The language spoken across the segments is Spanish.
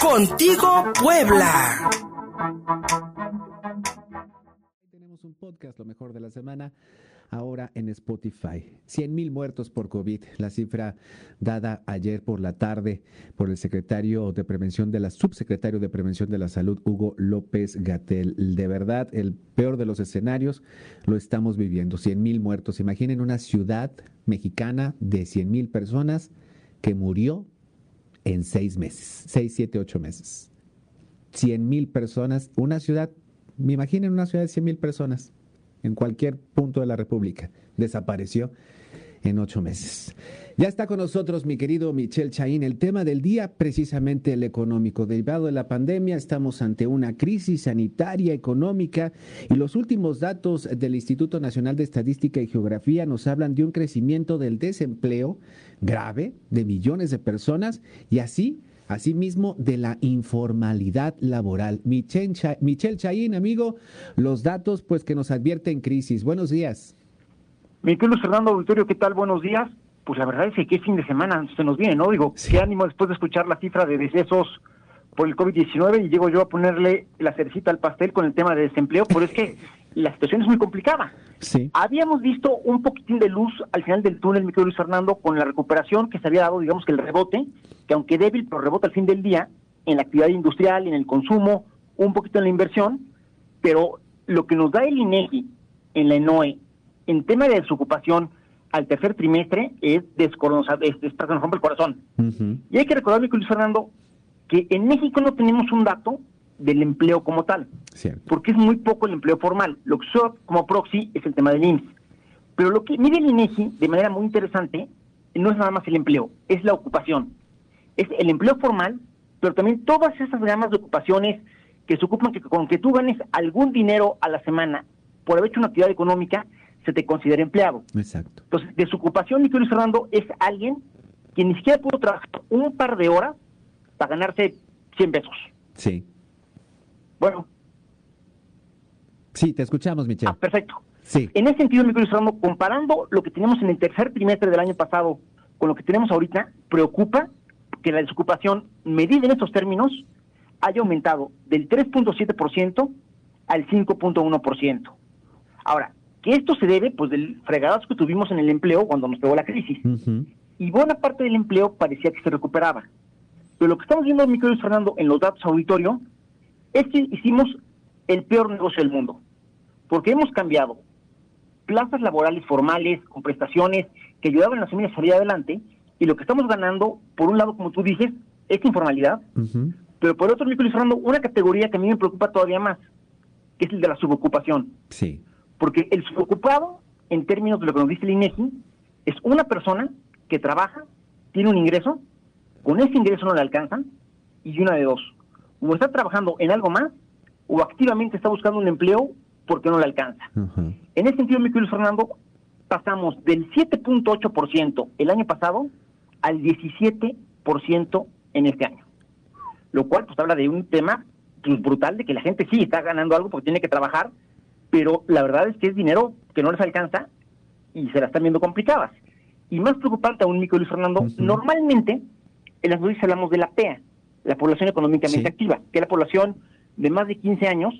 Contigo Puebla. Tenemos un podcast, lo mejor de la semana, ahora en Spotify. 100 mil muertos por COVID, la cifra dada ayer por la tarde por el secretario de Prevención de la subsecretario de Prevención de la Salud, Hugo López Gatel. De verdad, el peor de los escenarios lo estamos viviendo. 100 mil muertos. Imaginen una ciudad mexicana de 100 mil personas que murió en seis meses, seis, siete, ocho meses. 100 mil personas, una ciudad, me imaginen una ciudad de 100 mil personas en cualquier punto de la República, desapareció en ocho meses. Ya está con nosotros mi querido Michel Chaín. El tema del día, precisamente el económico. Derivado de la pandemia, estamos ante una crisis sanitaria, económica, y los últimos datos del Instituto Nacional de Estadística y Geografía nos hablan de un crecimiento del desempleo grave de millones de personas y así asimismo de la informalidad laboral. Michel, Chaín, amigo, los datos pues que nos advierten crisis. Buenos días. Mi querido Fernando Auditorio, ¿qué tal? Buenos días. Pues la verdad es que qué fin de semana se nos viene, ¿no? Digo, qué ánimo después de escuchar la cifra de decesos por el COVID-19 y llego yo a ponerle la cerecita al pastel con el tema de desempleo, pero es que la situación es muy complicada. Sí. Habíamos visto un poquitín de luz al final del túnel, mi querido Luis Fernando, con la recuperación que se había dado, digamos que el rebote, que aunque débil, pero rebota al fin del día en la actividad industrial, en el consumo, un poquito en la inversión, pero lo que nos da el INEGI en la ENOE en tema de desocupación al tercer trimestre es descoronzado, es, es, nos rompe el corazón. Y hay que recordar, mi querido Luis Fernando, que en México no tenemos un dato del empleo como tal Cierto. porque es muy poco el empleo formal. Lo que usa como proxy es el tema del IMSS. Pero lo que mide el INEGI de manera muy interesante no es nada más el empleo, es la ocupación. Es el empleo formal, pero también todas esas gamas de ocupaciones que se ocupan que con que tú ganes algún dinero a la semana por haber hecho una actividad económica, se te considera empleado. Exacto. Entonces, desocupación, mi querido Fernando, es alguien que ni siquiera pudo trabajar un par de horas para ganarse 100 pesos. Sí. Bueno, Sí, te escuchamos, Michel. ah, perfecto. Sí. En ese sentido, mi querido Fernando, comparando lo que teníamos en el tercer trimestre del año pasado con lo que tenemos ahorita, preocupa que la desocupación medida en estos términos haya aumentado del 3.7% al 5.1%. Ahora, que esto se debe pues del fregadazo que tuvimos en el empleo cuando nos pegó la crisis. Y buena parte del empleo parecía que se recuperaba. Pero lo que estamos viendo, mi querido Fernando, en los datos auditorio, es que hicimos el peor negocio del mundo. Porque hemos cambiado plazas laborales formales con prestaciones que ayudaban a las familias a salir adelante y lo que estamos ganando, por un lado, como tú dices, es informalidad, pero por otro, mi querido Fernando, una categoría que a mí me preocupa todavía más, que es el de la subocupación. Sí. Porque el subocupado, en términos de lo que nos dice el INEGI, es una persona que trabaja, tiene un ingreso, con ese ingreso no le alcanzan, y una de dos. O está trabajando en algo más, o activamente está buscando un empleo porque no le alcanza. En ese sentido, mi querido Fernando, pasamos del 7.8% el año pasado al 17% en este año. Lo cual pues habla de un tema pues, brutal de que la gente sí está ganando algo porque tiene que trabajar, pero la verdad es que es dinero que no les alcanza y se la están viendo complicadas. Y más preocupante aún, mi querido Luis Fernando, normalmente en las noticias hablamos de la PEA, la población económicamente Sí. activa, que es la población de más de 15 años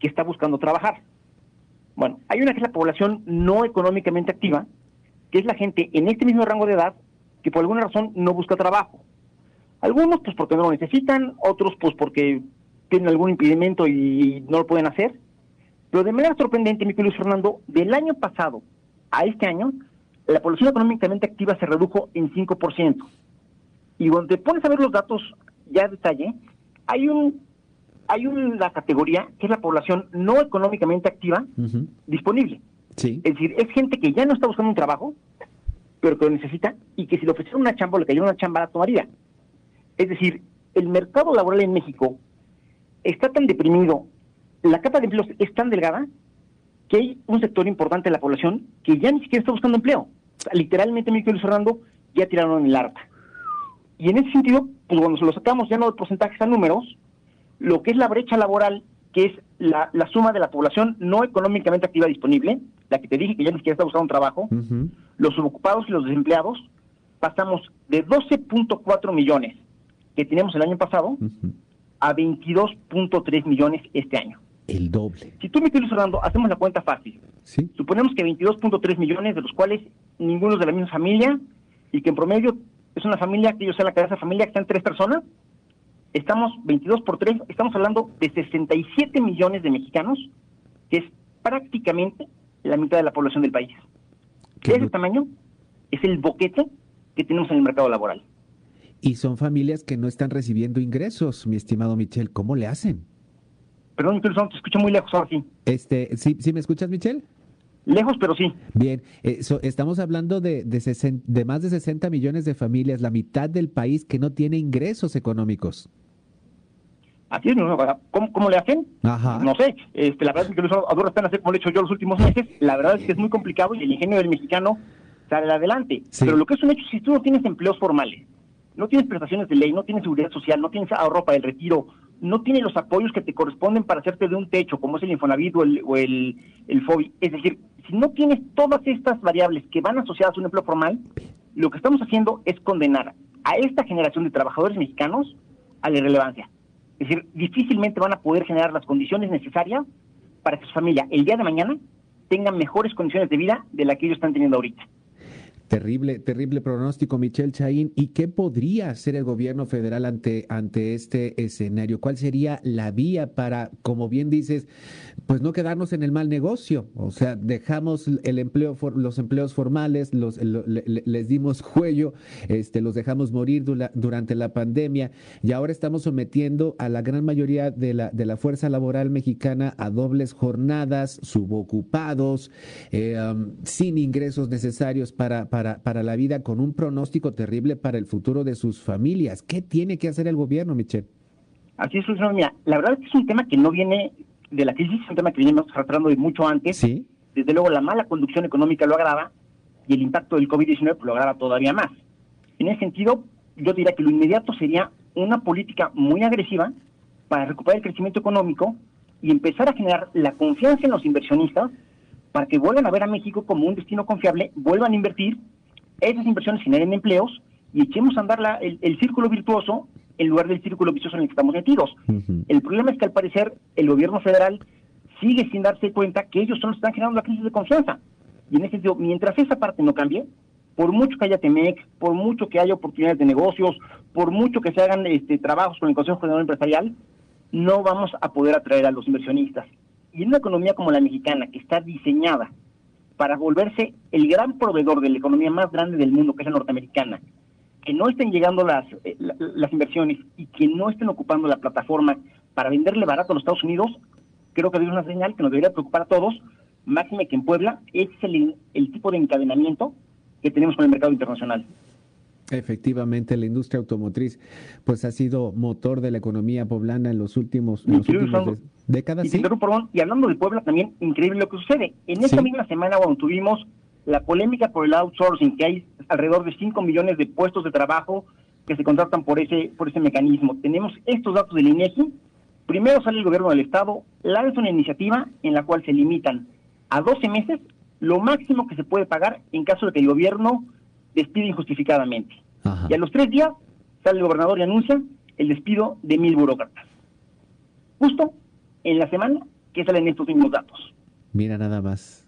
que está buscando trabajar. Bueno, hay una que es la población no económicamente activa, que es la gente en este mismo rango de edad que por alguna razón no busca trabajo. Algunos pues porque no lo necesitan, otros pues porque tienen algún impedimento y no lo pueden hacer. Pero de manera sorprendente, mi querido Luis Fernando, del año pasado a este año, la población económicamente activa se redujo en 5%. Y cuando te pones a ver los datos ya a detalle, hay un hay una categoría que es la población no económicamente activa disponible. Sí. Es decir, es gente que ya no está buscando un trabajo, pero que lo necesita y que si le ofrecieran una chamba o le cayera una chamba la tomaría. Es decir, el mercado laboral en México está tan deprimido, la capa de empleos es tan delgada, que hay un sector importante de la población que ya ni siquiera está buscando empleo. O sea, literalmente, mi querido Fernando, ya tiraron el arpa. Y en ese sentido, pues cuando se lo sacamos ya no de porcentajes a números, lo que es la brecha laboral, que es la, la suma de la población no económicamente activa disponible, la que te dije que ya ni siquiera está buscando un trabajo, los subocupados y los desempleados, pasamos de 12.4 millones que teníamos el año pasado a 22.3 millones este año. El doble. Si tú me quieres Orlando, hacemos la cuenta fácil. ¿Sí? Suponemos que 22.3 millones, de los cuales ninguno es de la misma familia, y que en promedio es una familia, que yo sé la cabeza de familia, que están tres personas, estamos 22 por 3, estamos hablando de 67 millones de mexicanos, que es prácticamente la mitad de la población del país. De ese tamaño es el boquete que tenemos en el mercado laboral. Y son familias que no están recibiendo ingresos, mi estimado Michel. ¿Cómo le hacen? Perdón, incluso te escucho muy lejos ahora sí. Este, ¿sí, ¿sí me escuchas, Michel? Lejos, pero sí. Bien, eh, estamos hablando de, de, de, más de 60 millones de familias, la mitad del país que no tiene ingresos económicos. Así es, ¿cómo, cómo le hacen? Ajá. No sé, este, la verdad es que a duras penas sé cómo lo he hecho yo los últimos meses, la verdad es que es muy complicado y el ingenio del mexicano sale adelante. Pero lo que es un hecho, si tú no tienes empleos formales, no tienes prestaciones de ley, no tienes seguridad social, no tienes ahorro para el retiro, no tienes los apoyos que te corresponden para hacerte de un techo, como es el Infonavit o el, o el, el FOBI. Es decir, si no tienes todas estas variables que van asociadas a un empleo formal, lo que estamos haciendo es condenar a esta generación de trabajadores mexicanos a la irrelevancia. Es decir, difícilmente van a poder generar las condiciones necesarias para que su familia el día de mañana tenga mejores condiciones de vida de la que ellos están teniendo ahorita. Terrible, terrible pronóstico, Michelle Chaín. ¿Y qué podría hacer el gobierno federal ante, ante este escenario? ¿Cuál sería la vía para, como bien dices, pues no quedarnos en el mal negocio? O sea, dejamos el empleo, los empleos formales, los, les dimos cuello, este, los dejamos morir durante la pandemia y ahora estamos sometiendo a la gran mayoría de la, de la fuerza laboral mexicana a dobles jornadas, subocupados, eh, um, sin ingresos necesarios para para, la vida con un pronóstico terrible para el futuro de sus familias. ¿Qué tiene que hacer el gobierno, Michelle? Así es, mira, la verdad es que es un tema que no viene de la crisis, es un tema que venimos tratando de mucho antes. Sí. Desde luego la mala conducción económica lo agrava y el impacto del COVID-19 lo agrava todavía más. En ese sentido, yo diría que lo inmediato sería una política muy agresiva para recuperar el crecimiento económico y empezar a generar la confianza en los inversionistas para que vuelvan a ver a México como un destino confiable, vuelvan a invertir, esas inversiones generen empleos y echemos a andar la, el, círculo virtuoso en lugar del círculo vicioso en el que estamos metidos. El problema es que al parecer el gobierno federal sigue sin darse cuenta que ellos son los que están generando la crisis de confianza. Y en ese sentido, mientras esa parte no cambie, por mucho que haya TEMEC, por mucho que haya oportunidades de negocios, por mucho que se hagan este, trabajos con el Consejo General Empresarial, no vamos a poder atraer a los inversionistas. Y en una economía como la mexicana, que está diseñada para volverse el gran proveedor de la economía más grande del mundo, que es la norteamericana, que no estén llegando las, eh, las inversiones y que no estén ocupando la plataforma para venderle barato a los Estados Unidos, creo que es una señal que nos debería preocupar a todos, máxime que en Puebla es el, el tipo de encadenamiento que tenemos con el mercado internacional. Efectivamente, la industria automotriz pues ha sido motor de la economía poblana en los últimos, décadas. Y, y hablando de Puebla también, increíble lo que sucede. En esta misma semana cuando tuvimos la polémica por el outsourcing, que hay alrededor de 5 millones de puestos de trabajo que se contratan por ese, por ese mecanismo. Tenemos estos datos del INEGI. Primero sale el gobierno del Estado, lanza una iniciativa en la cual se limitan a 12 meses lo máximo que se puede pagar en caso de que el gobierno despide injustificadamente. Y a los tres días sale el gobernador y anuncia el despido de mil burócratas. Justo en la semana que salen estos mismos datos. Mira nada más.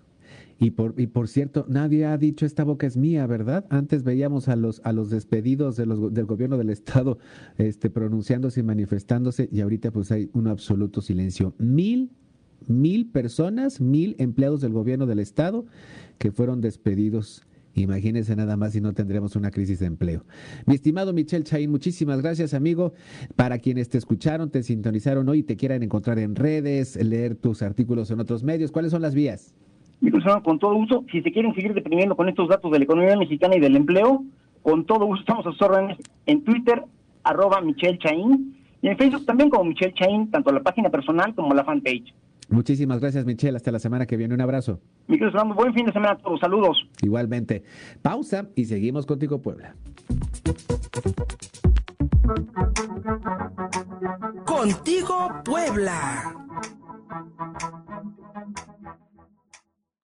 Y por, y por cierto, nadie ha dicho esta boca es mía, ¿verdad? Antes veíamos a los, a los despedidos de los, del gobierno del Estado este, pronunciándose y manifestándose, y ahorita pues hay un absoluto silencio. Mil, mil personas, mil empleados del gobierno del Estado que fueron despedidos Imagínense nada más si no tendremos una crisis de empleo. Mi estimado Michel Chaín, muchísimas gracias, amigo. Para quienes te escucharon, te sintonizaron hoy y te quieran encontrar en redes, leer tus artículos en otros medios, ¿cuáles son las vías? Con todo gusto. Si se quieren seguir deprimiendo con estos datos de la economía mexicana y del empleo, con todo gusto estamos a sus órdenes en Twitter, arroba Michel Chaín, y en Facebook también como Michel Chaín, tanto la página personal como la fanpage. Muchísimas gracias, Michelle. Hasta la semana que viene. Un abrazo. Miguel Fernando, buen fin de semana a todos. Saludos. Igualmente. Pausa y seguimos contigo, Puebla. Contigo, Puebla.